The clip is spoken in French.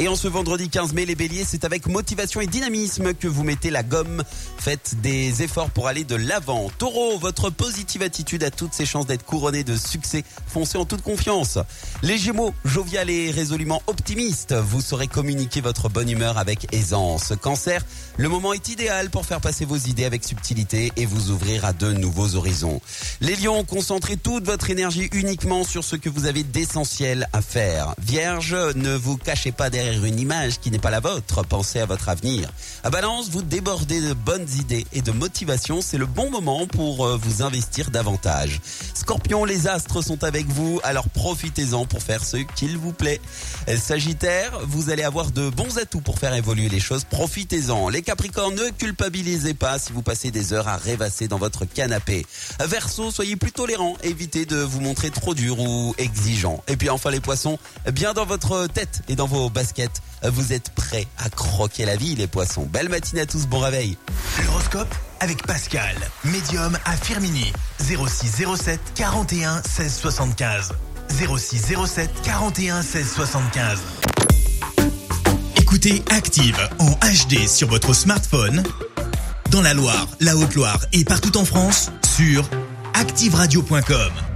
Et en ce vendredi 15 mai, les béliers, c'est avec motivation et dynamisme que vous mettez la gomme. Faites des efforts pour aller de l'avant. Taureau, votre positive attitude a toutes ses chances d'être couronnée de succès. Foncez en toute confiance. Les gémeaux, jovial et résolument optimiste, vous saurez communiquer votre bonne humeur avec aisance. Cancer, le moment est idéal pour faire passer vos idées avec subtilité et vous ouvrir à de nouveaux horizons. Les lions, concentrez toute votre énergie uniquement sur ce que vous avez d'essentiel à faire. Vierge, ne vous cachez pas derrière une image qui n'est pas la vôtre. Pensez à votre avenir. À Balance, vous débordez de bonnes idées et de motivation. C'est le bon moment pour euh, vous investir davantage. Scorpion, les astres sont avec vous, alors profitez-en pour faire ce qu'il vous plaît. Sagittaire, vous allez avoir de bons atouts pour faire évoluer les choses. Profitez-en. Les Capricornes, ne culpabilisez pas si vous passez des heures à rêvasser dans votre canapé. Verseau, soyez plus tolérant. Évitez de vous montrer trop dur ou exigeant. Et puis enfin les Poissons, bien dans votre tête et dans vos baskets vous êtes prêts à croquer la vie, les poissons. Belle matinée à tous, bon réveil. L'horoscope avec Pascal, médium à Firmini. 0607 41 16 75. 0607 41 16 75. Écoutez Active en HD sur votre smartphone, dans la Loire, la Haute-Loire et partout en France, sur activeradio.com.